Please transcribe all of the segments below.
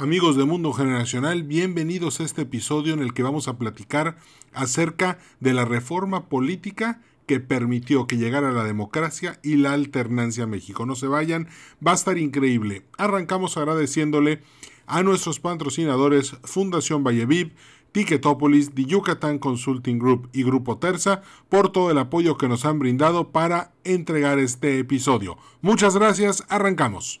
Amigos de Mundo Generacional, bienvenidos a este episodio en el que vamos a platicar acerca de la reforma política que permitió que llegara la democracia y la alternancia a México. No se vayan, va a estar increíble. Arrancamos agradeciéndole a nuestros patrocinadores Fundación Valleviv, Ticketopolis, The Yucatán Consulting Group y Grupo Terza por todo el apoyo que nos han brindado para entregar este episodio. Muchas gracias, arrancamos.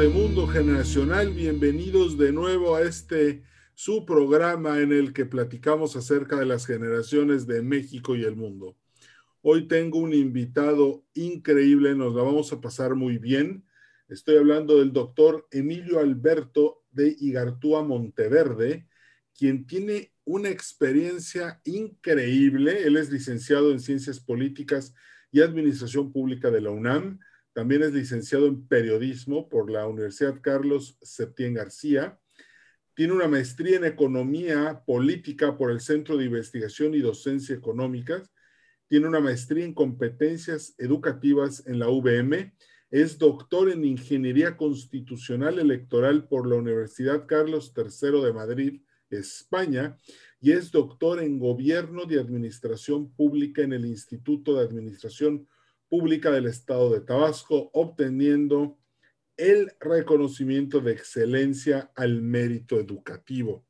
De Mundo Generacional, bienvenidos de nuevo a este su programa en el que platicamos acerca de las generaciones de México y el mundo. Hoy tengo un invitado increíble, nos la vamos a pasar muy bien. Estoy hablando del doctor Emilio Alberto de Igartúa Monteverde, quien tiene una experiencia increíble. Él es licenciado en Ciencias Políticas y Administración Pública de la UNAM también es licenciado en periodismo por la Universidad Carlos Septién García. Tiene una maestría en economía política por el Centro de Investigación y Docencia Económicas. Tiene una maestría en competencias educativas en la UVM. Es doctor en Ingeniería Constitucional Electoral por la Universidad Carlos III de Madrid, España, y es doctor en Gobierno de Administración Pública en el Instituto de Administración Pública del Estado de Tabasco, obteniendo el reconocimiento de excelencia al mérito educativo.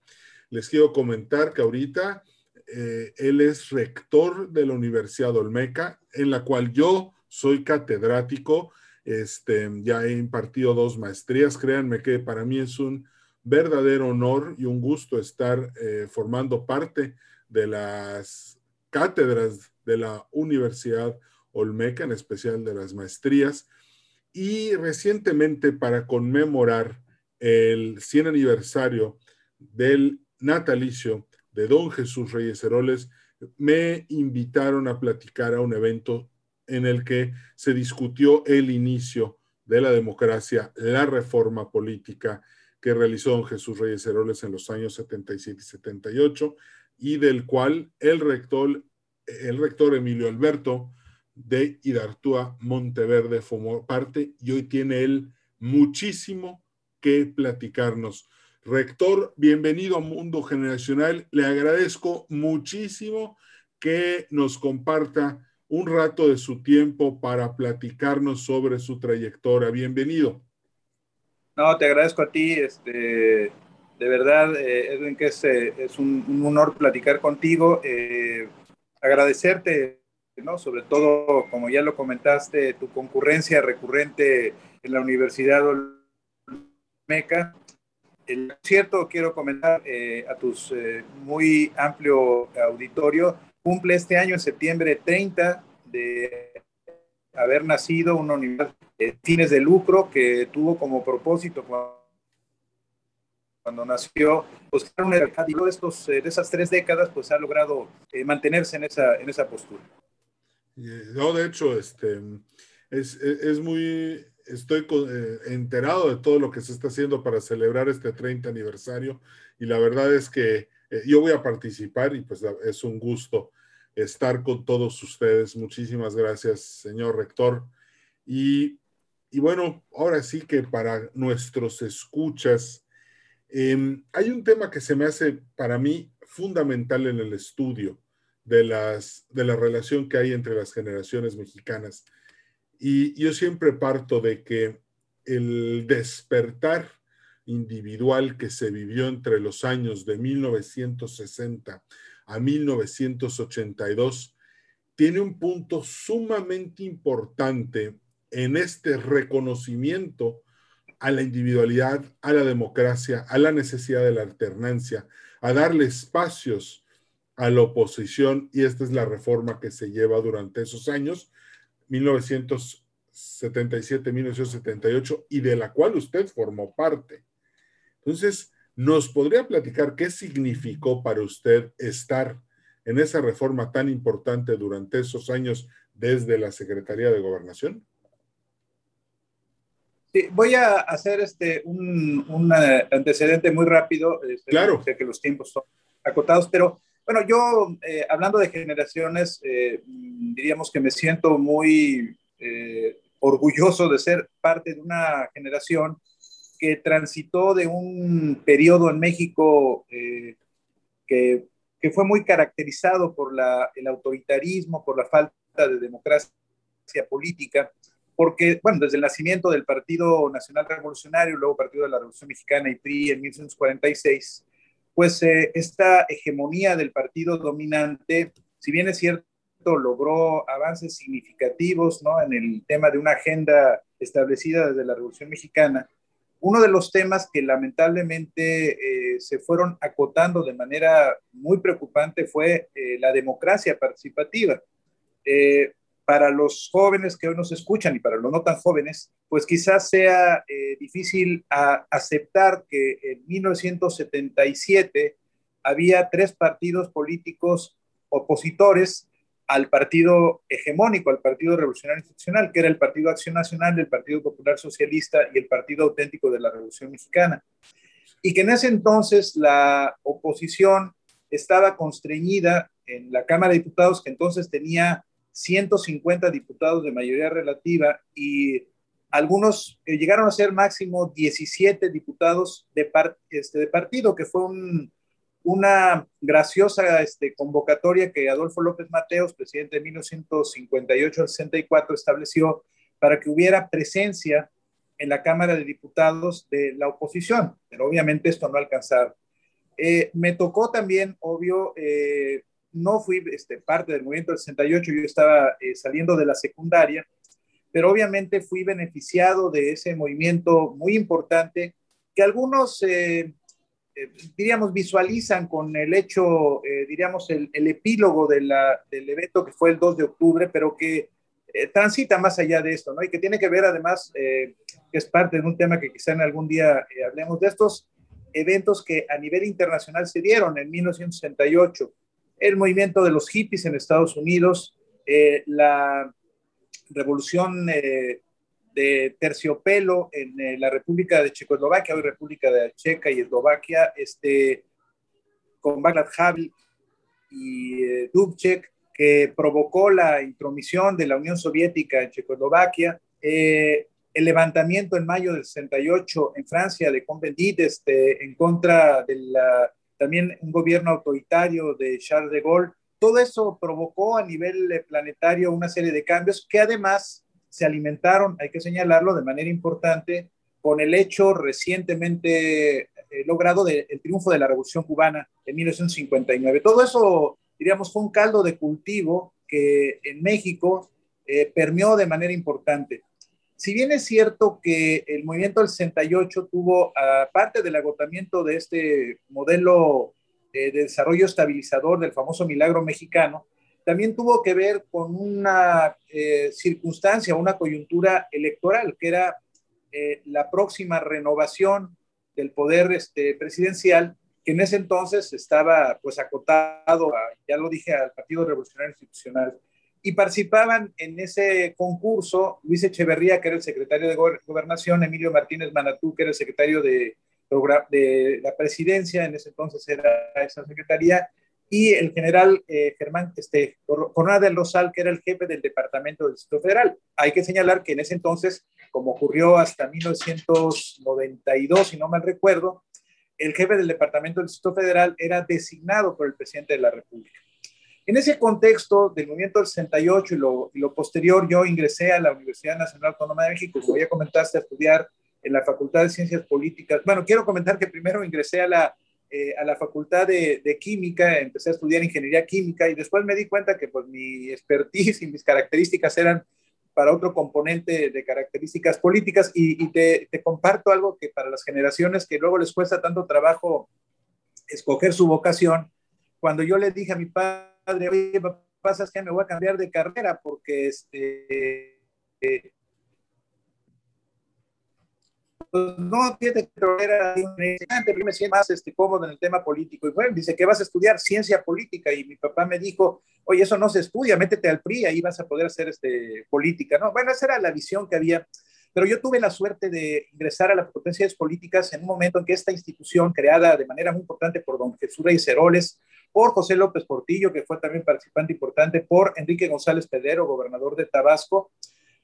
Les quiero comentar que ahorita eh, él es rector de la Universidad Olmeca, en la cual yo soy catedrático. Este, ya he impartido dos maestrías. Créanme que para mí es un verdadero honor y un gusto estar eh, formando parte de las cátedras de la Universidad Olmeca, en especial de las maestrías. Y recientemente, para conmemorar el 100 aniversario del natalicio de don Jesús Reyes Heroles, me invitaron a platicar a un evento en el que se discutió el inicio de la democracia, la reforma política que realizó don Jesús Reyes Heroles en los años 77 y 78 y del cual el rector, el rector Emilio Alberto de Hidartúa Monteverde formó parte y hoy tiene él muchísimo que platicarnos. Rector, bienvenido a Mundo Generacional. Le agradezco muchísimo que nos comparta un rato de su tiempo para platicarnos sobre su trayectoria. Bienvenido. No, te agradezco a ti. Este, de verdad, eh, Edwin, que es, eh, un, honor platicar contigo. Eh, agradecerte sobre todo, como ya lo comentaste, tu concurrencia recurrente en la Universidad Olmeca. El cierto, quiero comentar eh, a tus eh, muy amplio auditorio, cumple este año, en septiembre 30, de haber nacido una universidad de fines de lucro que tuvo como propósito cuando, nació, pues una de, estos, de esas tres décadas, pues ha logrado eh, mantenerse en esa, en esa postura. No, de hecho, este, es, muy, estoy eh, enterado de todo lo que se está haciendo para celebrar este 30 aniversario y la verdad es que eh, yo voy a participar y pues es un gusto estar con todos ustedes. Muchísimas gracias, señor rector. Y, bueno, ahora sí que para nuestros escuchas, em, hay un tema que se me hace para mí fundamental en el estudio de, las, de la relación que hay entre las generaciones mexicanas. Y yo siempre parto de que el despertar individual que se vivió entre los años de 1960 a 1982 tiene un punto sumamente importante en este reconocimiento a la individualidad, a la democracia, a la necesidad de la alternancia, a darle espacios a la oposición y esta es la reforma que se lleva durante esos años, 1977-1978, y de la cual usted formó parte. Entonces, ¿Nos podría platicar qué significó para usted estar en esa reforma tan importante durante esos años desde la Secretaría de Gobernación? Sí, voy a hacer este, un, un eh, antecedente muy rápido. Este, claro. Sé que los tiempos son acotados, pero bueno, yo eh, hablando de generaciones, eh, diríamos que me siento muy orgulloso de ser parte de una generación que transitó de un periodo en México que, que, fue muy caracterizado por la, el autoritarismo, por la falta de democracia política, porque, bueno, desde el nacimiento del Partido Nacional Revolucionario, luego Partido de la Revolución Mexicana y PRI en 1946, pues eh, esta hegemonía del partido dominante, si bien es cierto, logró avances significativos ¿no? en el tema de una agenda establecida desde la Revolución Mexicana, uno de los temas que lamentablemente eh, se fueron acotando de manera muy preocupante fue eh, la democracia participativa. Eh, para los jóvenes que hoy nos escuchan y para los no tan jóvenes, pues quizás sea eh, difícil aceptar que en 1977 había tres partidos políticos opositores al partido hegemónico, al Partido Revolucionario Institucional, que era el Partido Acción Nacional, el Partido Popular Socialista y el Partido Auténtico de la Revolución Mexicana. Y que en ese entonces la oposición estaba constreñida en la Cámara de Diputados, que entonces tenía 150 diputados de mayoría relativa y algunos eh, llegaron a ser máximo 17 diputados de, este, de partido, que fue una graciosa este, convocatoria que Adolfo López Mateos, presidente de 1958 al 64, estableció para que hubiera presencia en la Cámara de Diputados de la oposición, pero obviamente esto no alcanzaba. Eh, me tocó también, obvio, eh, no fui este, parte del movimiento del 68, yo estaba eh, saliendo de la secundaria, pero obviamente fui beneficiado de ese movimiento muy importante que algunos, eh, eh, diríamos, visualizan con el hecho, diríamos, el, epílogo del evento que fue el 2 de octubre, pero que transita más allá de esto, ¿no? Y que tiene que ver además, que es parte de un tema que quizá en algún día hablemos de estos eventos que a nivel internacional se dieron en 1968 el movimiento de los hippies en Estados Unidos, eh, la revolución eh, de terciopelo en eh, la República de Checoslovaquia, hoy República de Checa y Eslovaquia, este, con Václav Havel y Dubček, que provocó la intromisión de la Unión Soviética en Checoslovaquia, el levantamiento en mayo del 68 en Francia de Combendit este, en contra de la también un gobierno autoritario de Charles de Gaulle. Todo eso provocó a nivel eh, planetario una serie de cambios que además se alimentaron, hay que señalarlo de manera importante, con el hecho recientemente eh, logrado del triunfo de la Revolución Cubana en 1959. Todo eso, diríamos, fue un caldo de cultivo que en México eh, permeó de manera importante. Si bien es cierto que el movimiento del 68 tuvo, aparte del agotamiento de este modelo de desarrollo estabilizador del famoso milagro mexicano, también tuvo que ver con una eh, circunstancia, una coyuntura electoral, que era eh, la próxima renovación del poder este, presidencial, que en ese entonces estaba pues acotado, ya lo dije, al Partido Revolucionario Institucional y participaban en ese concurso Luis Echeverría, que era el secretario de Gobernación, Emilio Martínez Manatú, que era el secretario de, la presidencia, en ese entonces era esa secretaría, y el general eh, Germán este, Corona del Rosal, que era el jefe del Departamento del Distrito Federal. Hay que señalar que en ese entonces, como ocurrió hasta 1992, si no mal recuerdo, el jefe del Departamento del Distrito Federal era designado por el presidente de la República. En ese contexto del movimiento del 68 y lo, y lo, posterior, yo ingresé a la Universidad Nacional Autónoma de México, como ya comentaste, a estudiar en la Facultad de Ciencias Políticas. Bueno, quiero comentar que primero ingresé a la, eh, a la Facultad de, de, Química, empecé a estudiar Ingeniería Química y después me di cuenta que pues mi expertise y mis características eran para otro componente de características políticas y, y te, te comparto algo que para las generaciones que luego les cuesta tanto trabajo escoger su vocación, cuando yo le dije a mi padre, padre, oye, pasa es que me voy a cambiar de carrera porque este... Eh, pues no, fíjate que era interesante, me siento más este, cómodo en el tema político. Y bueno, dice que vas a estudiar ciencia política. Y mi papá me dijo, oye, eso no se estudia, métete al PRI, ahí vas a poder hacer este, política, ¿no? Bueno, esa era la visión que había. Pero yo tuve la suerte de ingresar a las potencias políticas en un momento en que esta institución, creada de manera muy importante por don Jesús Reyes Heroles, por José López Portillo, que fue también participante importante, por Enrique González Pedero, gobernador de Tabasco,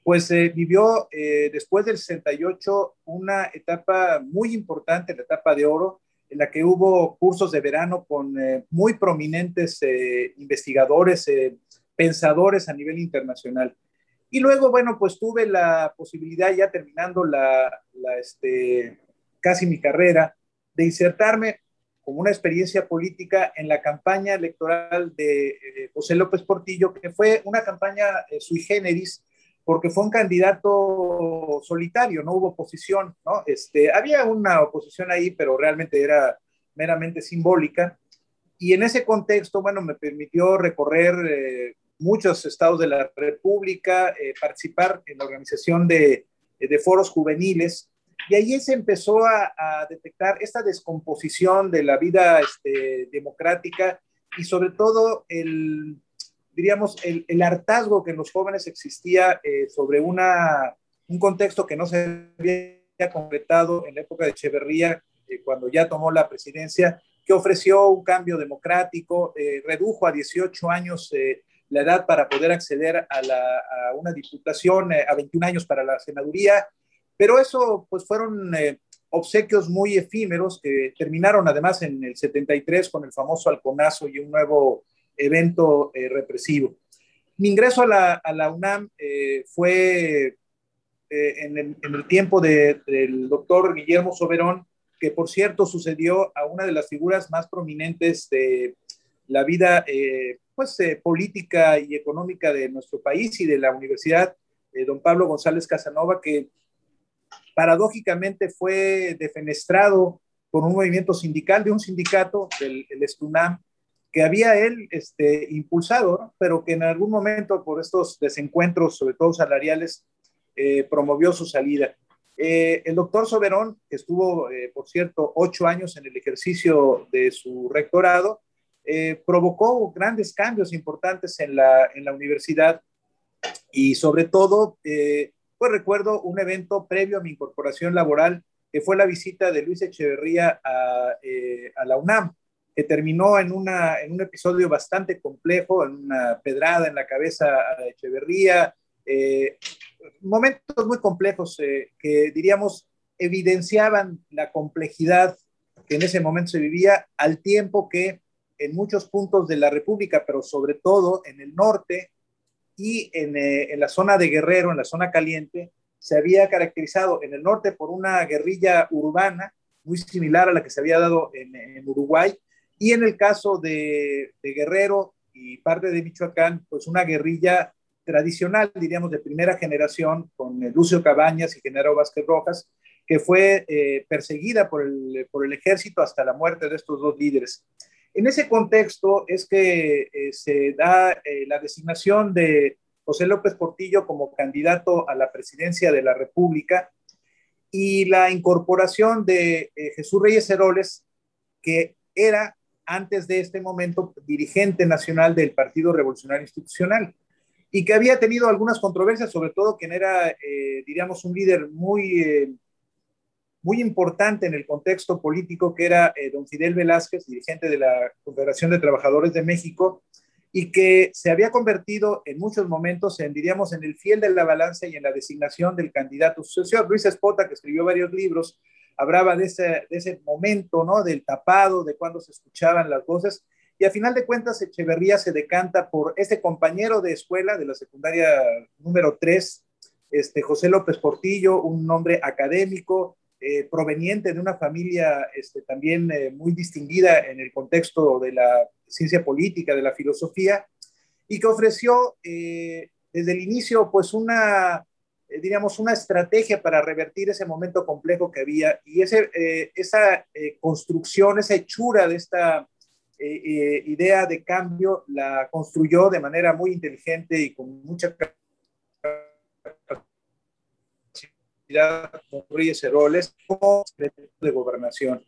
pues eh, vivió eh, después del 68 una etapa muy importante, la etapa de oro, en la que hubo cursos de verano con eh, muy prominentes investigadores, pensadores a nivel internacional. Y luego, bueno, pues tuve la posibilidad, ya terminando la, la este, casi mi carrera, de insertarme como una experiencia política en la campaña electoral de José López Portillo, que fue una campaña sui generis, porque fue un candidato solitario, no hubo oposición, ¿no? Este, había una oposición ahí, pero realmente era meramente simbólica. Y en ese contexto, bueno, me permitió recorrer eh, muchos estados de la República, eh, participar en la organización de, de, foros juveniles, y ahí se empezó a, a, detectar esta descomposición de la vida este, democrática y sobre todo el diríamos, el, el, hartazgo que en los jóvenes existía eh, sobre una, un contexto que no se había completado en la época de Echeverría, eh, cuando ya tomó la presidencia, que ofreció un cambio democrático, eh, redujo a 18 años la edad para poder acceder a, a una diputación, a 21 años para la senaduría, pero eso pues fueron obsequios muy efímeros que terminaron además en el 73 con el famoso halconazo y un nuevo evento eh, represivo. Mi ingreso a la, UNAM eh, fue eh, en el, tiempo de, del doctor Guillermo Soberón, que por cierto sucedió a una de las figuras más prominentes de la vida pues, política y económica de nuestro país y de la universidad, don Pablo González Casanova, que paradójicamente fue defenestrado por un movimiento sindical de un sindicato, del el Estunam, que había él este, impulsado, pero que en algún momento por estos desencuentros, sobre todo salariales, eh, promovió su salida. Eh, el doctor Soberón, que estuvo, eh, por cierto, ocho años en el ejercicio de su rectorado, provocó grandes cambios importantes en la, en la universidad y sobre todo, pues recuerdo un evento previo a mi incorporación laboral, que fue la visita de Luis Echeverría a, a la UNAM que terminó en, una, en un episodio bastante complejo, en una pedrada en la cabeza a Echeverría, eh, momentos muy complejos eh, que diríamos evidenciaban la complejidad que en ese momento se vivía, al tiempo que en muchos puntos de la República, pero sobre todo en el norte y en, eh, en la zona de Guerrero, en la zona caliente, se había caracterizado en el norte por una guerrilla urbana muy similar a la que se había dado en, Uruguay, y en el caso de, Guerrero y parte de Michoacán, pues una guerrilla tradicional, diríamos, de primera generación, con Lucio Cabañas y Genaro Vázquez Rojas, que fue eh, perseguida por el, por el ejército hasta la muerte de estos dos líderes. En ese contexto es que eh, se da eh, la designación de José López Portillo como candidato a la presidencia de la República y la incorporación de Jesús Reyes Heroles, que era antes de este momento dirigente nacional del Partido Revolucionario Institucional y que había tenido algunas controversias, sobre todo quien era, eh, diríamos, un líder muy, eh, muy importante en el contexto político, que era eh, don Fidel Velázquez, dirigente de la Confederación de Trabajadores de México, y que se había convertido en muchos momentos en, diríamos, en el fiel de la balanza y en la designación del candidato sucesor. Luis Espota, que escribió varios libros, hablaba de ese, de ese momento, ¿no? Del tapado, de cuando se escuchaban las voces. Y a final de cuentas, Echeverría se decanta por este compañero de escuela de la secundaria número 3, este, José López Portillo, un hombre académico, eh, proveniente de una familia este, también eh, muy distinguida en el contexto de la ciencia política, de la filosofía, y que ofreció eh, desde el inicio pues una diríamos, una estrategia para revertir ese momento complejo que había y ese, esa construcción, esa hechura de esta idea de cambio la construyó de manera muy inteligente y con mucha Reyes Heroles como secretario de gobernación.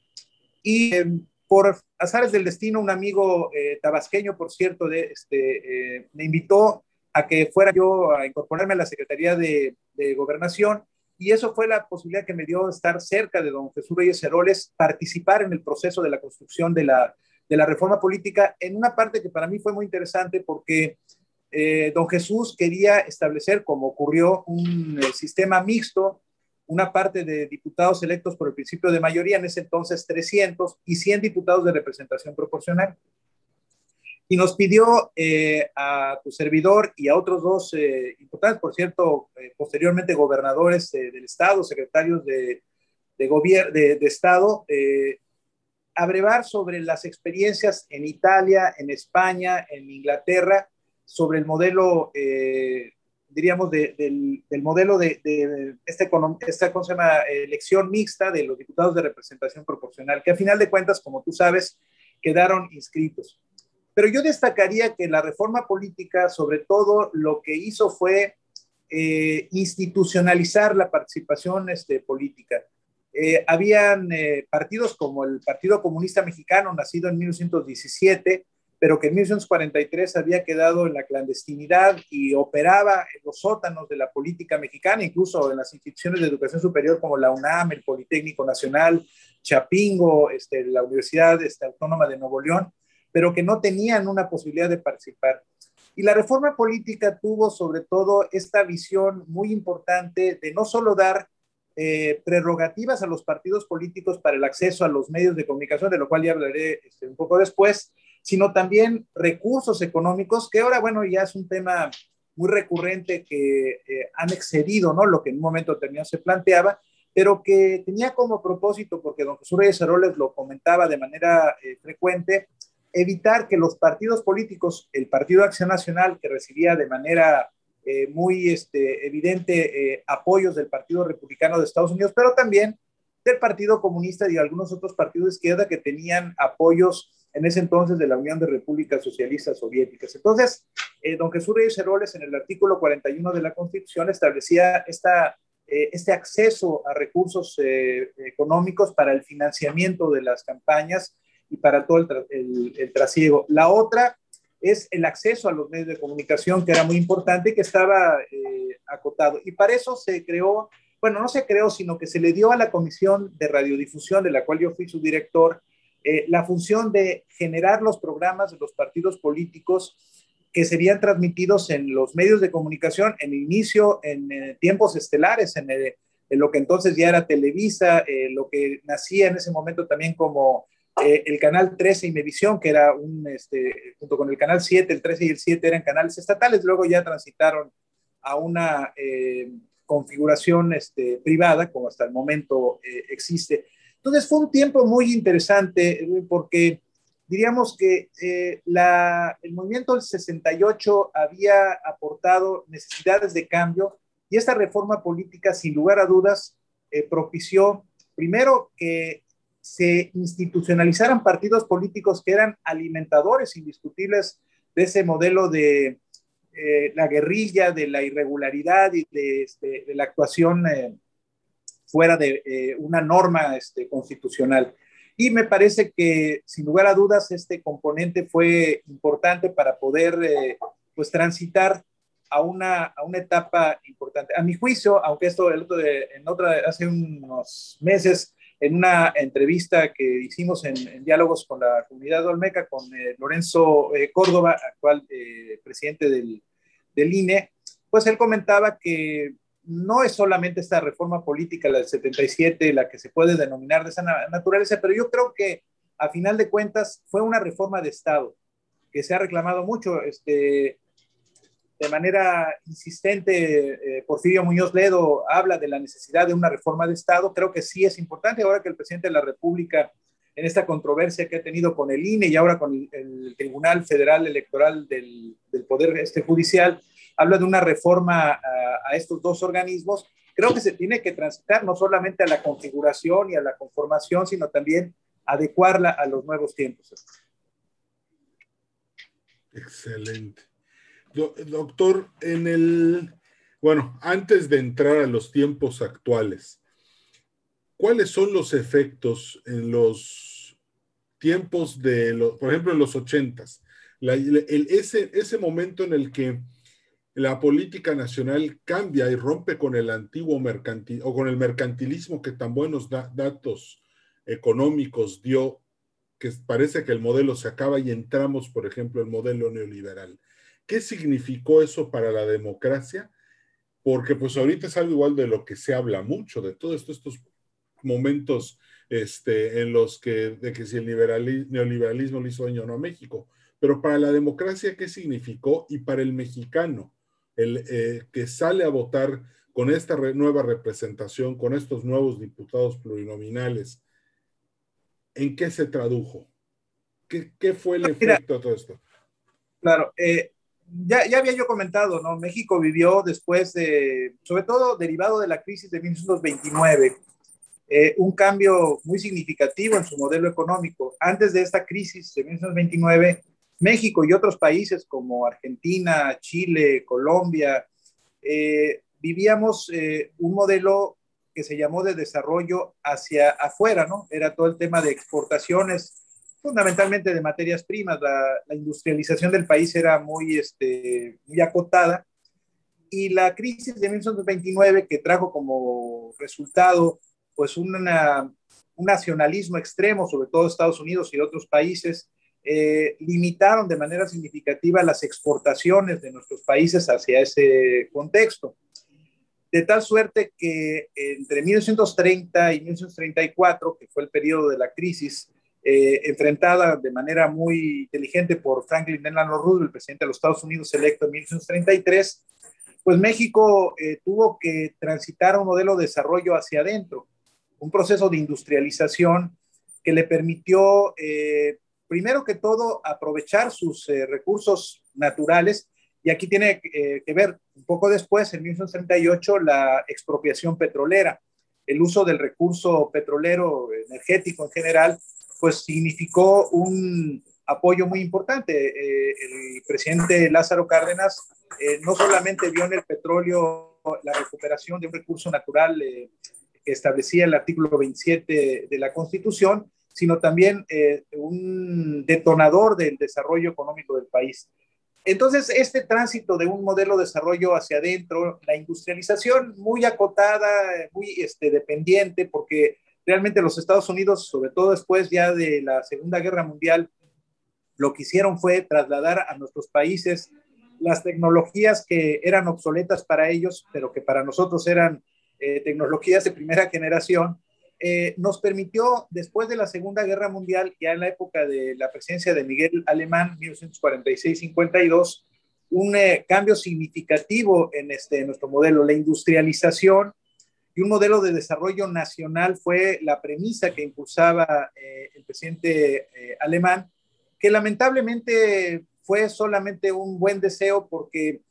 Y eh, por azares del destino, un amigo eh, tabasqueño, por cierto, de, este, eh, me invitó a que fuera yo a incorporarme a la Secretaría de, de, Gobernación y eso fue la posibilidad que me dio estar cerca de don Jesús Reyes Heroles, participar en el proceso de la construcción de la, de la reforma política en una parte que para mí fue muy interesante porque eh, don Jesús quería establecer, como ocurrió, un eh, sistema mixto, una parte de diputados electos por el principio de mayoría, en ese entonces 300, y 100 diputados de representación proporcional. Y nos pidió eh, a tu servidor y a otros dos importantes, por cierto, posteriormente gobernadores del Estado, secretarios de, de, de, de Estado, abrevar sobre las experiencias en Italia, en España, en Inglaterra, sobre el modelo, eh, diríamos, del, modelo de, este, esta, ¿cómo se llama? elección mixta de los diputados de representación proporcional, que a final de cuentas, como tú sabes, quedaron inscritos. Pero yo destacaría que la reforma política, sobre todo, lo que hizo fue eh, institucionalizar la participación este, política. Eh, habían partidos como el Partido Comunista Mexicano, nacido en 1917, pero que en 1943 había quedado en la clandestinidad y operaba en los sótanos de la política mexicana, incluso en las instituciones de educación superior como la UNAM, el Politécnico Nacional, Chapingo, este, la Universidad este, Autónoma de Nuevo León, pero que no tenían una posibilidad de participar. Y la reforma política tuvo sobre todo esta visión muy importante de no solo dar eh, prerrogativas a los partidos políticos para el acceso a los medios de comunicación, de lo cual ya hablaré este, un poco después, sino también recursos económicos, que ahora, bueno, ya es un tema muy recurrente que eh, han excedido, ¿no? Lo que en un momento determinado se planteaba, pero que tenía como propósito, porque don Jesús Reyes Heroles lo comentaba de manera eh, frecuente, evitar que los partidos políticos, el Partido Acción Nacional, que recibía de manera eh, muy este, evidente apoyos del Partido Republicano de Estados Unidos, pero también del Partido Comunista y algunos otros partidos de izquierda que tenían apoyos en ese entonces de la Unión de Repúblicas Socialistas Soviéticas. Entonces, eh, don Jesús Reyes Heroles en el artículo 41 de la Constitución establecía esta, eh, este acceso a recursos eh, económicos para el financiamiento de las campañas y para todo el, el, trasiego. La otra es el acceso a los medios de comunicación, que era muy importante y que estaba acotado. Y para eso se creó, bueno, no se creó, sino que se le dio a la Comisión de Radiodifusión, de la cual yo fui su director, eh, la función de generar los programas de los partidos políticos que serían transmitidos en los medios de comunicación en inicio, en, eh, tiempos estelares, en, lo que entonces ya era Televisa, eh, lo que nacía en ese momento también como el canal 13 y Mevisión, que era un, este, junto con el canal 7, el 13 y el 7 eran canales estatales, luego ya transitaron a una configuración este, privada, como hasta el momento existe. Entonces fue un tiempo muy interesante porque diríamos que eh, el movimiento del 68 había aportado necesidades de cambio y esta reforma política, sin lugar a dudas, eh, propició primero que se institucionalizaran partidos políticos que eran alimentadores indiscutibles de ese modelo de eh, la guerrilla, de la irregularidad y de, este, de la actuación fuera de eh, una norma este, constitucional. Y me parece que, sin lugar a dudas, este componente fue importante para poder eh, pues, transitar a una, a una etapa importante. A mi juicio, aunque esto el otro de, en otra, hace unos meses, en una entrevista que hicimos en, diálogos con la comunidad olmeca, con eh, Lorenzo Córdoba, actual presidente del, del INE, pues él comentaba que no es solamente esta reforma política, la del 77, la que se puede denominar de esa naturaleza, pero yo creo que a final de cuentas fue una reforma de Estado que se ha reclamado mucho. Este, de manera insistente, eh, Porfirio Muñoz Ledo habla de la necesidad de una reforma de Estado. Creo que sí es importante ahora que el presidente de la República, en esta controversia que ha tenido con el INE y ahora con el, Tribunal Federal Electoral del, del Poder este, Judicial, habla de una reforma a, estos dos organismos, creo que se tiene que transitar no solamente a la configuración y a la conformación, sino también adecuarla a los nuevos tiempos. Excelente. Doctor, en el Bueno, antes de entrar a los tiempos actuales, ¿cuáles son los efectos en los tiempos de, los, por ejemplo, en los ochentas? ese, ese momento en el que la política nacional cambia y rompe con el antiguo mercantil o con el mercantilismo que tan buenos datos económicos dio, que parece que el modelo se acaba y entramos, por ejemplo, el modelo neoliberal. ¿Qué significó eso para la democracia? Porque pues ahorita es algo igual de lo que se habla mucho, de todos estos momentos este, en los que, de que si el neoliberalismo le hizo daño o no a México. Pero para la democracia, ¿qué significó? Y para el mexicano, el eh, que sale a votar con esta nueva representación, con estos nuevos diputados plurinominales, ¿en qué se tradujo? ¿Qué, qué fue el efecto de todo esto? Claro, eh, ya, ya, había yo comentado, ¿no? México vivió después de, sobre todo derivado de la crisis de 1929, eh, un cambio muy significativo en su modelo económico. Antes de esta crisis de 1929, México y otros países como Argentina, Chile, Colombia, eh, vivíamos eh, un modelo que se llamó de desarrollo hacia afuera, ¿no? Era todo el tema de exportaciones, fundamentalmente de materias primas. La, industrialización del país era muy, este, muy acotada y la crisis de 1929 que trajo como resultado pues un nacionalismo extremo, sobre todo Estados Unidos y otros países, eh, limitaron de manera significativa las exportaciones de nuestros países hacia ese contexto. De tal suerte que entre 1930 y 1934, que fue el periodo de la crisis, eh, enfrentada de manera muy inteligente por Franklin Delano Roosevelt, el presidente de los Estados Unidos electo en 1933, pues México eh, tuvo que transitar un modelo de desarrollo hacia adentro, un proceso de industrialización que le permitió primero que todo, aprovechar sus eh, recursos naturales. Y aquí tiene eh, que ver un poco después, en 1938, la expropiación petrolera. El uso del recurso petrolero energético en general, pues significó un apoyo muy importante. Eh, el presidente Lázaro Cárdenas no solamente vio en el petróleo la recuperación de un recurso natural que establecía el artículo 27 de la Constitución, sino también eh, un detonador del desarrollo económico del país. Entonces, este tránsito de un modelo de desarrollo hacia adentro, la industrialización muy acotada, muy este, dependiente, porque realmente los Estados Unidos, sobre todo después ya de la Segunda Guerra Mundial, lo que hicieron fue trasladar a nuestros países las tecnologías que eran obsoletas para ellos, pero que para nosotros eran eh, tecnologías de primera generación, eh, nos permitió, después de la Segunda Guerra Mundial, ya en la época de la presidencia de Miguel Alemán, 1946-52, un eh, cambio significativo en este, nuestro modelo. La industrialización y un modelo de desarrollo nacional fue la premisa que impulsaba eh, el presidente alemán, que lamentablemente fue solamente un buen deseo porque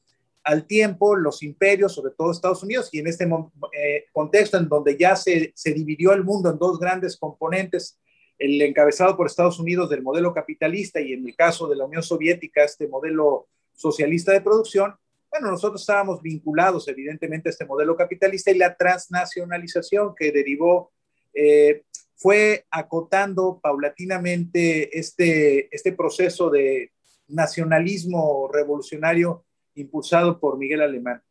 al tiempo los imperios, sobre todo Estados Unidos, y en este eh, contexto en donde ya se, se, dividió el mundo en dos grandes componentes, el encabezado por Estados Unidos del modelo capitalista y en el caso de la Unión Soviética este modelo socialista de producción, bueno, nosotros estábamos vinculados evidentemente a este modelo capitalista y la transnacionalización que derivó eh, fue acotando paulatinamente este, este proceso de nacionalismo revolucionario impulsado por Miguel Alemán.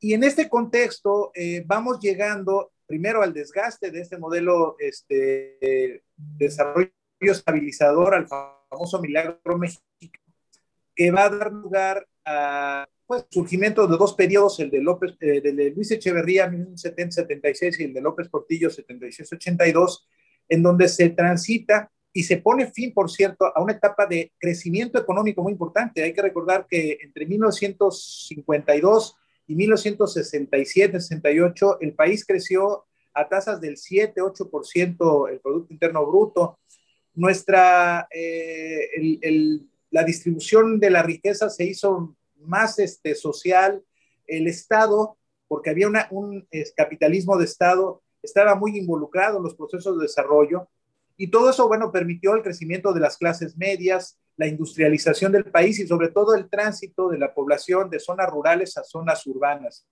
Y en este contexto eh, vamos llegando primero al desgaste de este modelo este, desarrollo estabilizador, al famoso milagro mexicano, que va a dar lugar a pues, surgimiento de dos periodos, el de, López, eh, de Luis Echeverría, 1976, y el de López Portillo, 76-82, en donde se transita y se pone fin, por cierto, a una etapa de crecimiento económico muy importante. Hay que recordar que entre 1952 y 1967-68 el país creció a tasas del 7-8% el Producto Interno Bruto. Nuestra, eh, la distribución de la riqueza se hizo más este, social. El Estado, porque había un capitalismo de Estado, estaba muy involucrado en los procesos de desarrollo y todo eso, bueno, permitió el crecimiento de las clases medias, la industrialización del país y sobre todo el tránsito de la población de zonas rurales a zonas urbanas.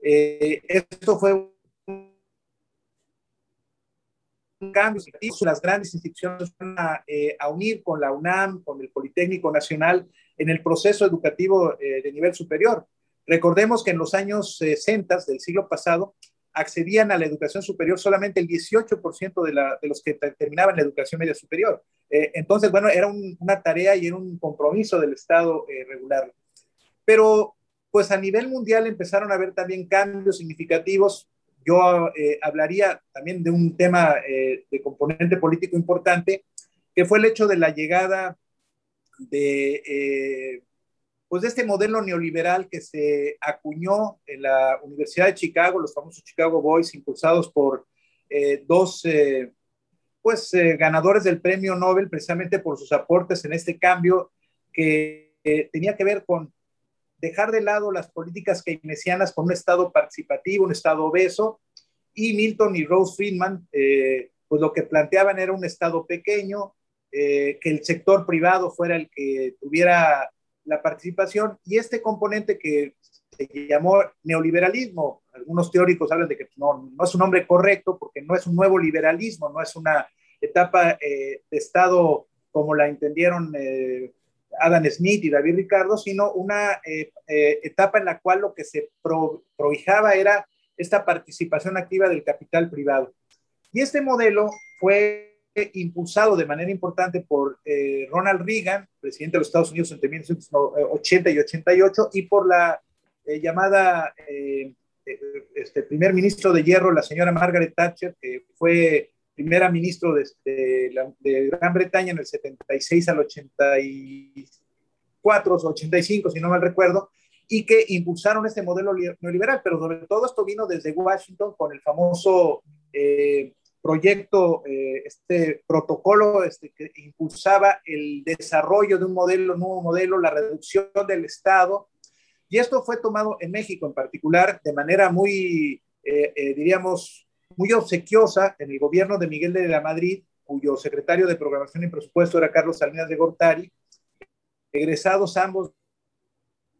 Eh, esto fue un cambio, las grandes instituciones van eh, a, unir con la UNAM, con el Politécnico Nacional en el proceso educativo eh, de nivel superior. Recordemos que en los años 60 del siglo pasado accedían a la educación superior solamente el 18% de, la, de, los que terminaban la educación media superior. Eh, entonces, bueno, era una tarea y era un compromiso del Estado regular. Pero, pues a nivel mundial empezaron a haber también cambios significativos yo eh, hablaría también de un tema eh, de componente político importante, que fue el hecho de la llegada de, eh, pues de este modelo neoliberal que se acuñó en la Universidad de Chicago, los famosos Chicago Boys, impulsados por dos pues, ganadores del premio Nobel precisamente por sus aportes en este cambio que tenía que ver con dejar de lado las políticas keynesianas con un Estado participativo, un Estado obeso, y Milton y Rose Friedman, eh, pues lo que planteaban era un Estado pequeño, eh, que el sector privado fuera el que tuviera la participación, y este componente que se llamó neoliberalismo, algunos teóricos hablan de que no, no es un nombre correcto porque no es un nuevo liberalismo, no es una etapa eh, de Estado como la entendieron Adam Smith y David Ricardo, sino una eh, eh, etapa en la cual lo que se pro, prohijaba era esta participación activa del capital privado. Y este modelo fue impulsado de manera importante por eh, Ronald Reagan, presidente de los Estados Unidos entre 1980 y 88, y por la llamada este, primer ministro de hierro, la señora Margaret Thatcher, que fue primera ministro de, Gran Bretaña en el 76 al 84 o 85, si no mal recuerdo, y que impulsaron este modelo neoliberal, pero sobre todo esto vino desde Washington con el famoso eh, proyecto, eh, este protocolo este, que impulsaba el desarrollo de un modelo, nuevo modelo, la reducción del Estado, y esto fue tomado en México en particular de manera muy, eh, diríamos, muy obsequiosa en el gobierno de Miguel de la Madrid, cuyo secretario de Programación y Presupuesto era Carlos Salinas de Gortari, egresados ambos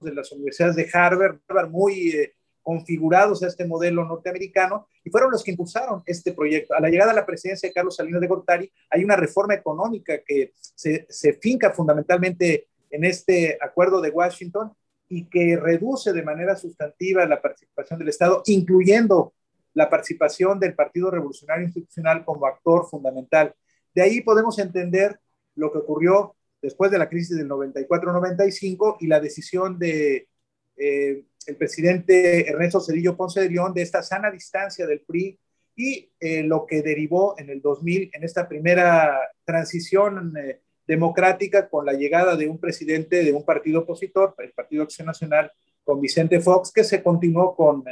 de las universidades de Harvard, muy eh, configurados a este modelo norteamericano, y fueron los que impulsaron este proyecto. A la llegada a la presidencia de Carlos Salinas de Gortari, hay una reforma económica que se, se finca fundamentalmente en este acuerdo de Washington y que reduce de manera sustantiva la participación del Estado, incluyendo la participación del Partido Revolucionario Institucional como actor fundamental. De ahí podemos entender lo que ocurrió después de la crisis del 94-95 y la decisión de eh, el presidente Ernesto Cedillo Ponce de León de esta sana distancia del PRI y eh, lo que derivó en el 2000 en esta primera transición eh, democrática con la llegada de un presidente de un partido opositor, el Partido Acción Nacional, con Vicente Fox, que se continuó con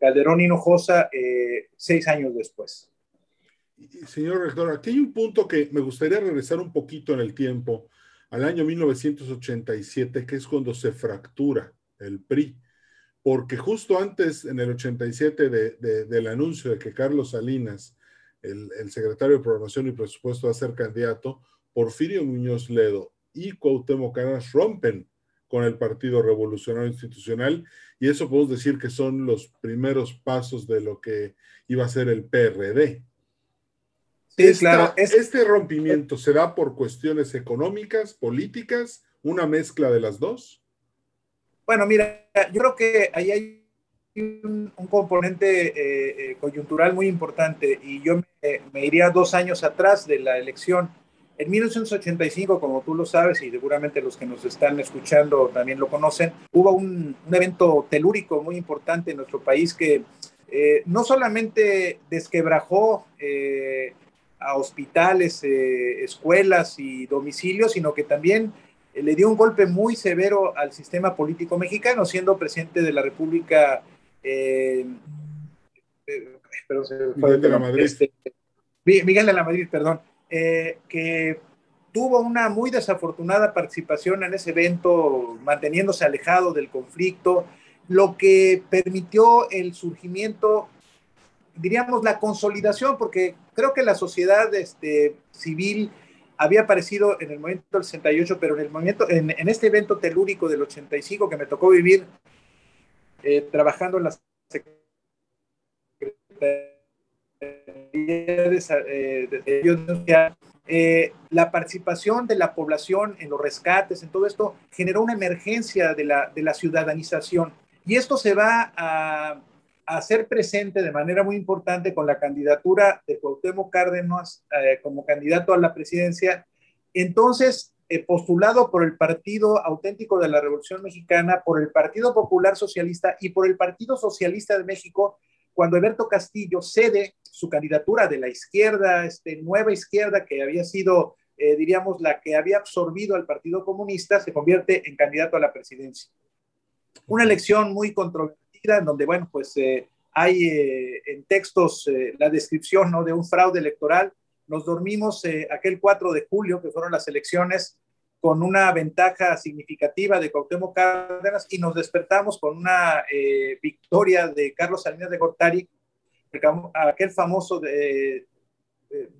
Calderón Hinojosa eh, seis años después. Señor rector, aquí hay un punto que me gustaría regresar un poquito en el tiempo, al año 1987, que es cuando se fractura el PRI, porque justo antes, en el 87, del anuncio de que Carlos Salinas, el, el secretario de Programación y Presupuesto, va a ser candidato, Porfirio Muñoz Ledo y Cuauhtémoc Canas rompen con el Partido Revolucionario Institucional y eso podemos decir que son los primeros pasos de lo que iba a ser el PRD. Sí, claro. ¿Este rompimiento se da por cuestiones económicas, políticas, una mezcla de las dos? Bueno, mira, yo creo que ahí hay un, componente eh, eh, coyuntural muy importante y yo me, me, iría dos años atrás de la elección. En 1985, como tú lo sabes y seguramente los que nos están escuchando también lo conocen, hubo un, evento telúrico muy importante en nuestro país que eh, no solamente desquebrajó a hospitales, escuelas y domicilios, sino que también le dio un golpe muy severo al sistema político mexicano, siendo presidente de la República. Miguel de la Madrid. Este, Miguel de la Madrid, perdón eh, que tuvo una muy desafortunada participación en ese evento, manteniéndose alejado del conflicto, lo que permitió el surgimiento, diríamos, la consolidación, porque creo que la sociedad este, civil había aparecido en el momento del 68, pero en el momento, en, este evento telúrico del 85 que me tocó vivir, eh, trabajando en la Secretaría de, eh, la participación de la población en los rescates, en todo esto, generó una emergencia de la, de la ciudadanización. Y esto se va a, hacer presente de manera muy importante con la candidatura de Cuauhtémoc Cárdenas eh, como candidato a la presidencia. Entonces, eh, postulado por el Partido Auténtico de la Revolución Mexicana, por el Partido Popular Socialista y por el Partido Socialista de México, cuando Alberto Castillo cede su candidatura de la izquierda, este, nueva izquierda que había sido, eh, diríamos, la que había absorbido al Partido Comunista, se convierte en candidato a la presidencia. Una elección muy en donde, bueno, pues eh, hay eh, en textos la descripción ¿no? de un fraude electoral. Nos dormimos aquel 4 de julio, que fueron las elecciones, con una ventaja significativa de Cuauhtémoc Cárdenas y nos despertamos con una victoria de Carlos Salinas de Gortari aquel famoso de,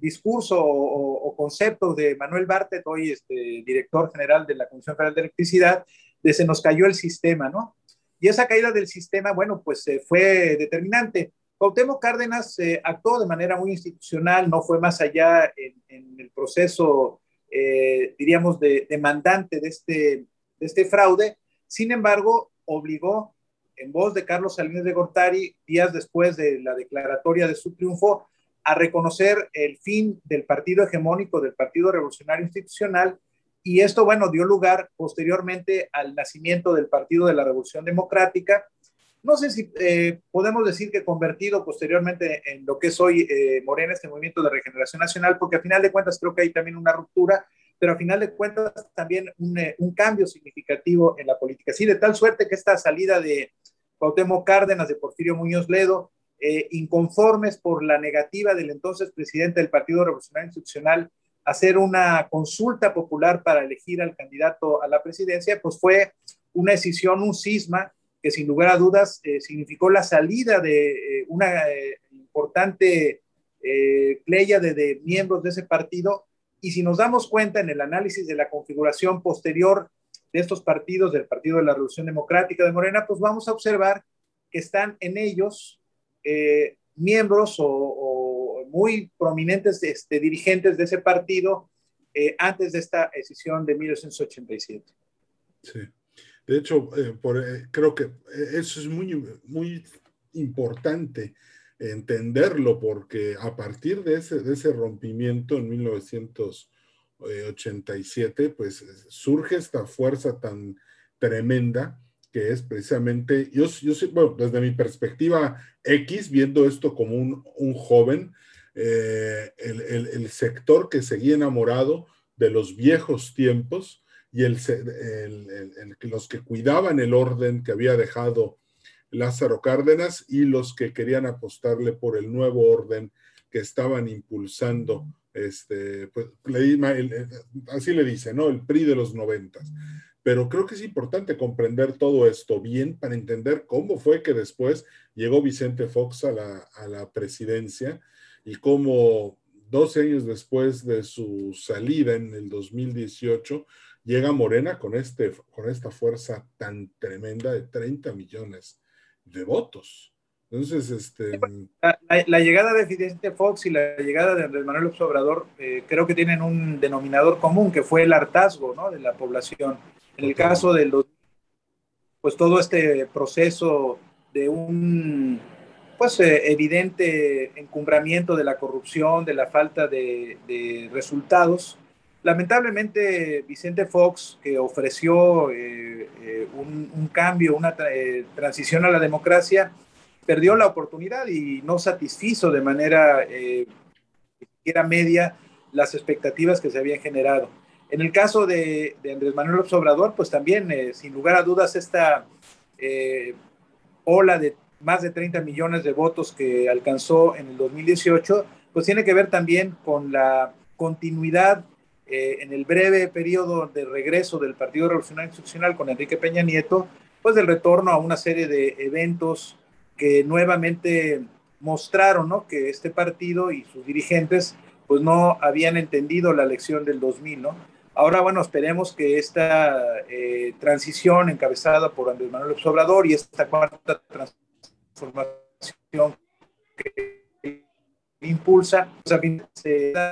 discurso o, concepto de Manuel Bartet, hoy este, director general de la Comisión Federal de Electricidad, de se nos cayó el sistema, ¿no? Y esa caída del sistema, bueno, pues eh, fue determinante. Cuauhtémoc Cárdenas eh, actuó de manera muy institucional, no fue más allá en, el proceso, eh, diríamos, de demandante de este, de este fraude. Sin embargo, obligó en voz de Carlos Salinas de Gortari, días después de la declaratoria de su triunfo, a reconocer el fin del partido hegemónico, del Partido Revolucionario Institucional, y esto, bueno, dio lugar posteriormente al nacimiento del Partido de la Revolución Democrática. No sé si eh, podemos decir que convertido posteriormente en lo que es hoy eh, Morena, este movimiento de regeneración nacional, porque a final de cuentas creo que hay también una ruptura, pero a final de cuentas también un, eh, un cambio significativo en la política. Sí, de tal suerte que esta salida de, Cuauhtémoc Cárdenas, de Porfirio Muñoz Ledo, inconformes por la negativa del entonces presidente del Partido Revolucionario Institucional hacer una consulta popular para elegir al candidato a la presidencia, pues fue una decisión, un cisma que sin lugar a dudas eh, significó la salida de eh, una importante playa de, miembros de ese partido. Y si nos damos cuenta en el análisis de la configuración posterior de estos partidos, del Partido de la Revolución Democrática de Morena, pues vamos a observar que están en ellos eh, miembros o, muy prominentes este, dirigentes de ese partido eh, antes de esta decisión de 1987. Sí. De hecho, eh, por, creo que eso es muy, muy importante entenderlo porque a partir de ese, de ese rompimiento en 1987, 87, pues surge esta fuerza tan tremenda que es precisamente, yo, yo bueno, desde mi perspectiva X, viendo esto como un, un joven, eh, el, el, sector que seguía enamorado de los viejos tiempos y el, los que cuidaban el orden que había dejado Lázaro Cárdenas y los que querían apostarle por el nuevo orden que estaban impulsando este, pues, así le dice, ¿no? El PRI de los noventas. Pero creo que es importante comprender todo esto bien para entender cómo fue que después llegó Vicente Fox a la, a la presidencia y cómo 12 años después de su salida en el 2018, llega Morena con, este, con esta fuerza tan tremenda de 30 millones de votos. Entonces, este... La, llegada de Vicente Fox y la llegada de Andrés Manuel López Obrador eh, creo que tienen un denominador común, que fue el hartazgo ¿no? de la población. En el caso de los... Pues todo este proceso de un pues eh, evidente encumbramiento de la corrupción, de la falta de, de resultados. Lamentablemente, Vicente Fox, que ofreció eh, un, un, cambio, una transición a la democracia, perdió la oportunidad y no satisfizo de manera eh, era media las expectativas que se habían generado. En el caso de, Andrés Manuel López Obrador, pues también, eh, sin lugar a dudas, esta eh, ola de más de 30 millones de votos que alcanzó en el 2018, pues tiene que ver también con la continuidad eh, en el breve periodo de regreso del Partido Revolucionario Institucional con Enrique Peña Nieto, pues del retorno a una serie de eventos que nuevamente mostraron ¿no? que este partido y sus dirigentes pues no habían entendido la lección del 2000, ¿no? Ahora, bueno, esperemos que esta eh, transición encabezada por Andrés Manuel Obrador y esta cuarta que impulsa,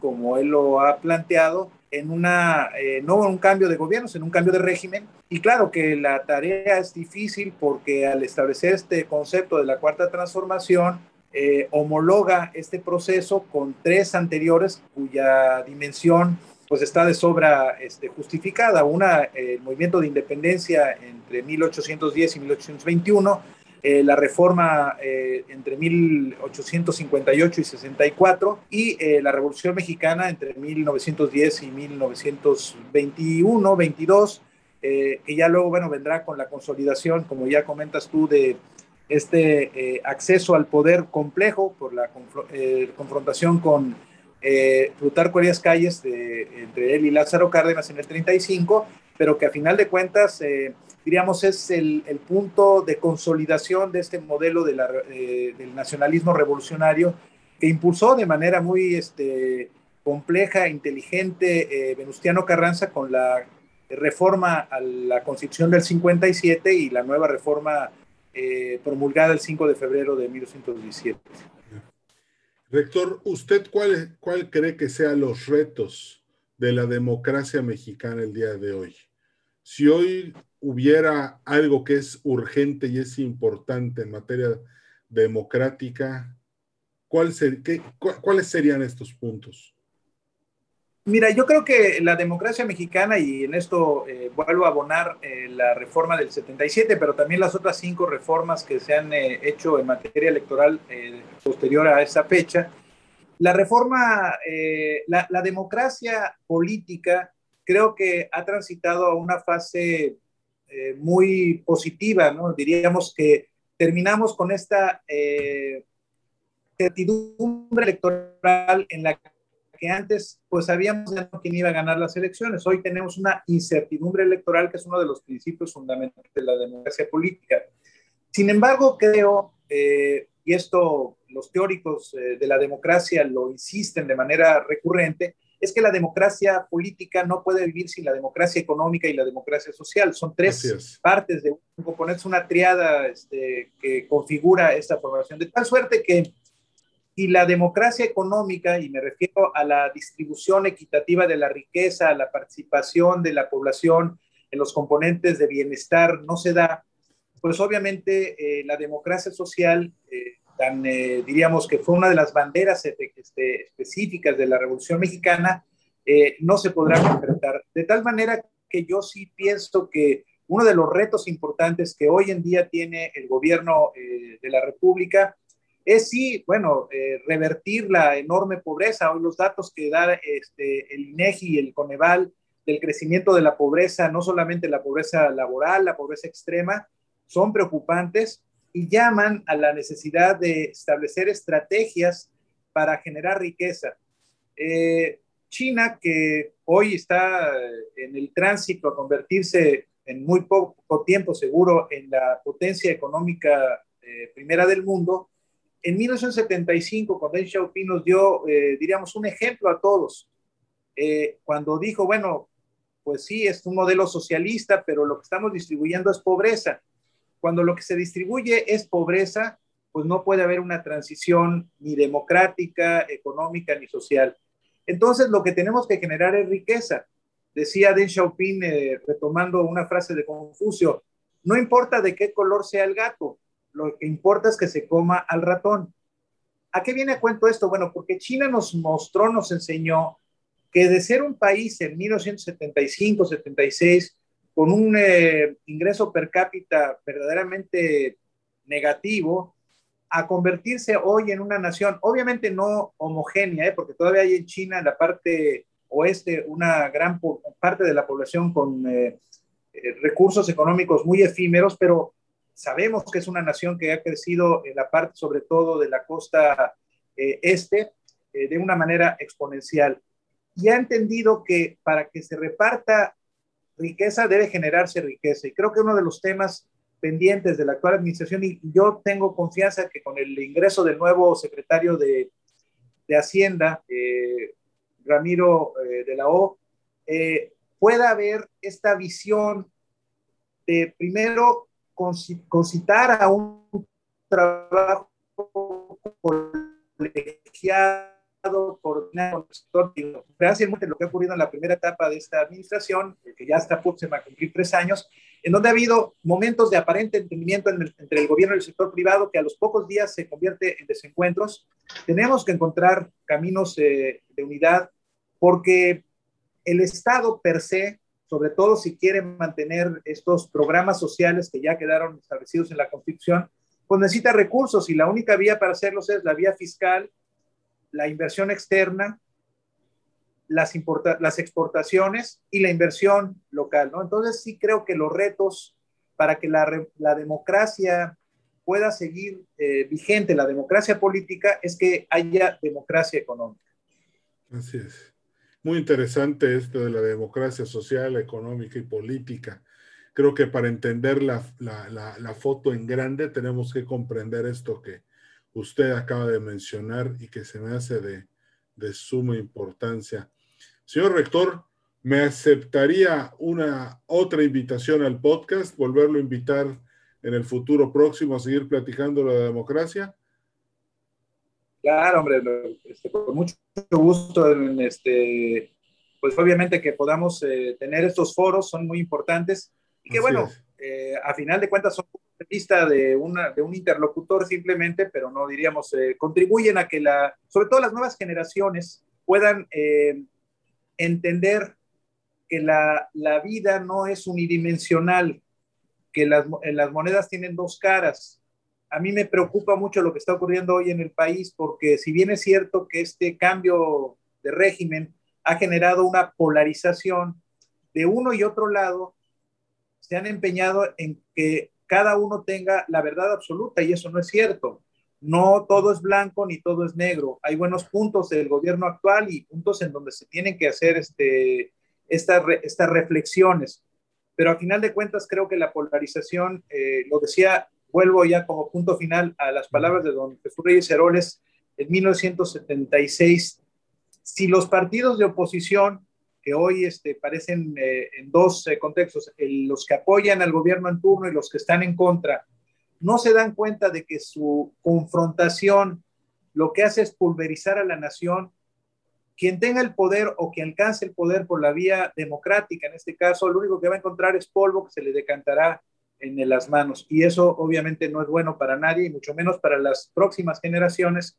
como él lo ha planteado, en una, eh, no en un cambio de gobierno, sino un cambio de régimen. Y claro que la tarea es difícil porque al establecer este concepto de la cuarta transformación, eh, homologa este proceso con tres anteriores cuya dimensión pues está de sobra este, justificada. Una, el movimiento de independencia entre 1810 y 1821, eh, la reforma eh, entre 1858 y 64 y eh, la Revolución Mexicana entre 1910 y 1921, 22, que ya luego, bueno, vendrá con la consolidación, como ya comentas tú, de este acceso al poder complejo por la confrontación con Plutarco Arias Calles de, entre él y Lázaro Cárdenas en el 35, pero que a final de cuentas diríamos, es el, punto de consolidación de este modelo de eh, del nacionalismo revolucionario que impulsó de manera muy este, compleja, inteligente, eh, Venustiano Carranza con la reforma a la Constitución del 57 y la nueva reforma eh, promulgada el 5 de febrero de 1917. Rector, ¿usted cuál, cuál cree que sean los retos de la democracia mexicana el día de hoy? Si hoy hubiera algo que es urgente y es importante en materia democrática, ¿cuál qué, ¿cuáles serían estos puntos? Mira, yo creo que la democracia mexicana, y en esto eh, vuelvo a abonar eh, la reforma del 77, pero también las otras cinco reformas que se han eh, hecho en materia electoral posterior a esa fecha, la reforma, la, la democracia política creo que ha transitado a una fase eh, muy positiva, ¿no? Diríamos que terminamos con esta eh, certidumbre electoral en la que antes pues sabíamos quién iba a ganar las elecciones. Hoy tenemos una incertidumbre electoral que es uno de los principios fundamentales de la democracia política. Sin embargo, creo, eh, y esto los teóricos de la democracia lo insisten de manera recurrente, es que la democracia política no puede vivir sin la democracia económica y la democracia social. Son tres partes de un componente, es una triada este, que configura esta formación, de tal suerte que y la democracia económica, y me refiero a la distribución equitativa de la riqueza, a la participación de la población en los componentes de bienestar, no se da, pues obviamente eh, la democracia social eh, tan, eh, diríamos que fue una de las banderas este, específicas de la Revolución Mexicana, eh, no se podrá concretar. De tal manera que yo sí pienso que uno de los retos importantes que hoy en día tiene el gobierno eh, de la República es sí, bueno, revertir la enorme pobreza. Hoy los datos que da este, el INEGI y el Coneval del crecimiento de la pobreza, no solamente la pobreza laboral, la pobreza extrema, son preocupantes y llaman a la necesidad de establecer estrategias para generar riqueza. Eh, China, que hoy está en el tránsito a convertirse en muy poco tiempo seguro en la potencia económica eh, primera del mundo, en 1975, cuando Deng Xiaoping nos dio, eh, diríamos, un ejemplo a todos, cuando dijo, bueno, pues sí, es un modelo socialista, pero lo que estamos distribuyendo es pobreza cuando lo que se distribuye es pobreza, pues no puede haber una transición ni democrática, económica, ni social. Entonces, lo que tenemos que generar es riqueza. Decía Deng Xiaoping, eh, retomando una frase de Confucio, no importa de qué color sea el gato, lo que importa es que se coma al ratón. ¿A qué viene a cuento esto? Bueno, porque China nos mostró, nos enseñó que de ser un país en 1975, 76, con un eh, ingreso per cápita verdaderamente negativo, a convertirse hoy en una nación, obviamente no homogénea, ¿eh? porque todavía hay en China, en la parte oeste, una gran parte de la población con eh, recursos económicos muy efímeros, pero sabemos que es una nación que ha crecido en la parte, sobre todo, de la costa este, de una manera exponencial. Y ha entendido que para que se reparta riqueza debe generarse riqueza. Y creo que uno de los temas pendientes de la actual administración, y yo tengo confianza que con el ingreso del nuevo secretario de, de Hacienda, eh, Ramiro eh, de la O, eh, pueda haber esta visión de primero concitar a un trabajo colegiado coordinado con el Gracias mucho lo que ha ocurrido en la primera etapa de esta administración, que ya está próxima a cumplir tres años, en donde ha habido momentos de aparente entendimiento entre el gobierno y el sector privado que a los pocos días se convierte en desencuentros. Tenemos que encontrar caminos eh, de unidad porque el Estado per se, sobre todo si quiere mantener estos programas sociales que ya quedaron establecidos en la Constitución, pues necesita recursos y la única vía para hacerlos es la vía fiscal la inversión externa, las, exportaciones y la inversión local, ¿no? Entonces sí creo que los retos para que la, democracia pueda seguir eh, vigente, la democracia política, es que haya democracia económica. Así es. Muy interesante esto de la democracia social, económica y política. Creo que para entender la, la foto en grande tenemos que comprender esto que, usted acaba de mencionar y que se me hace de, suma importancia. Señor rector, ¿me aceptaría una otra invitación al podcast, volverlo a invitar en el futuro próximo a seguir platicando la democracia? Claro, hombre, este, con mucho gusto, este, pues obviamente que podamos eh, tener estos foros son muy importantes y que bueno, eh, a final de cuentas son de vista de, una, de un interlocutor simplemente, pero no diríamos, eh, contribuyen a que la, sobre todo las nuevas generaciones puedan eh, entender que la, la, vida no es unidimensional, que las, las monedas tienen dos caras. A mí me preocupa mucho lo que está ocurriendo hoy en el país, porque si bien es cierto que este cambio de régimen ha generado una polarización de uno y otro lado, se han empeñado en que cada uno tenga la verdad absoluta y eso no es cierto. No todo es blanco ni todo es negro. Hay buenos puntos del gobierno actual y puntos en donde se tienen que hacer este, estas, estas reflexiones. Pero al final de cuentas creo que la polarización, eh, lo decía, vuelvo ya como punto final a las palabras de don Jesús Reyes Heroles en 1976. Si los partidos de oposición hoy este, parecen eh, en dos eh, contextos, los que apoyan al gobierno en turno y los que están en contra, no se dan cuenta de que su confrontación lo que hace es pulverizar a la nación. Quien tenga el poder o que alcance el poder por la vía democrática, en este caso, lo único que va a encontrar es polvo que se le decantará en las manos. Y eso obviamente no es bueno para nadie, y mucho menos para las próximas generaciones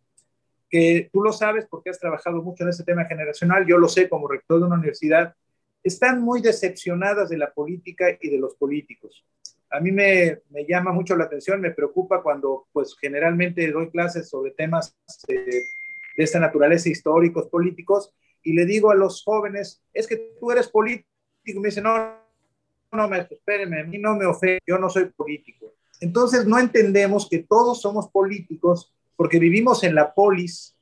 que tú lo sabes porque has trabajado mucho en ese tema generacional, yo lo sé como rector de una universidad, están muy decepcionadas de la política y de los políticos. A mí me, me llama mucho la atención, me preocupa cuando pues generalmente doy clases sobre temas eh, de esta naturaleza históricos, políticos, y le digo a los jóvenes, es que tú eres político, y me dicen, no, no, me espérenme, a mí no me ofende, yo no soy político. Entonces no entendemos que todos somos políticos porque vivimos en la polis,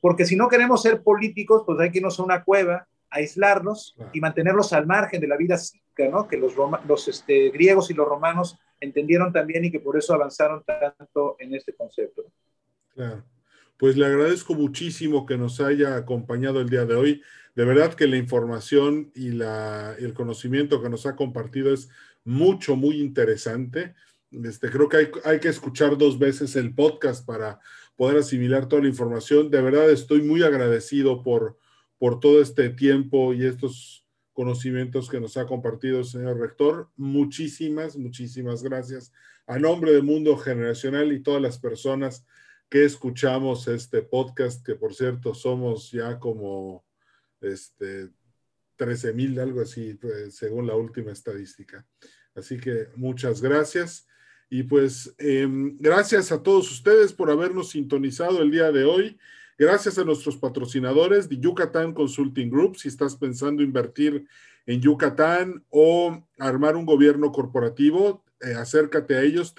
porque si no queremos ser políticos, pues hay que irnos a una cueva, aislarnos y mantenerlos al margen de la vida cívica, ¿no? Que los, los este, griegos y los romanos entendieron también y que por eso avanzaron tanto en este concepto. Claro. Pues le agradezco muchísimo que nos haya acompañado el día de hoy. De verdad que la información y la, el conocimiento que nos ha compartido es mucho, muy interesante. Este, creo que hay, hay, que escuchar dos veces el podcast para poder asimilar toda la información. De verdad estoy muy agradecido por, por todo este tiempo y estos conocimientos que nos ha compartido el señor rector. Muchísimas, muchísimas gracias. A nombre del mundo generacional y todas las personas que escuchamos este podcast, que por cierto somos ya como este, 13 mil, algo así, pues, según la última estadística. Así que muchas gracias. Y pues em, gracias a todos ustedes por habernos sintonizado el día de hoy. Gracias a nuestros patrocinadores de Yucatán Consulting Group. Si estás pensando invertir en Yucatán o armar un gobierno corporativo, eh, acércate a ellos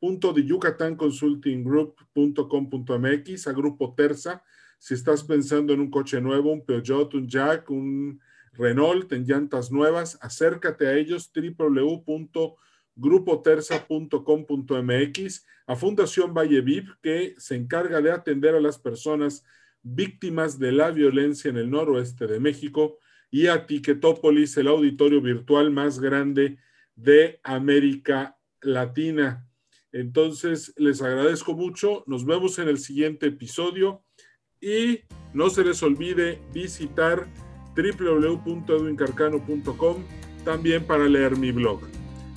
www.yucatanconsultinggroup.com.mx a Grupo Terza. Si estás pensando en un coche nuevo, un Peugeot, un Jack, un Renault en llantas nuevas, acércate a ellos www grupoterza.com.mx, a Fundación Valle Viv, que se encarga de atender a las personas víctimas de la violencia en el noroeste de México y a Tiquetópolis, el auditorio virtual más grande de América Latina. Entonces, les agradezco mucho. Nos vemos en el siguiente episodio y no se les olvide visitar www.edwincarcano.com también para leer mi blog.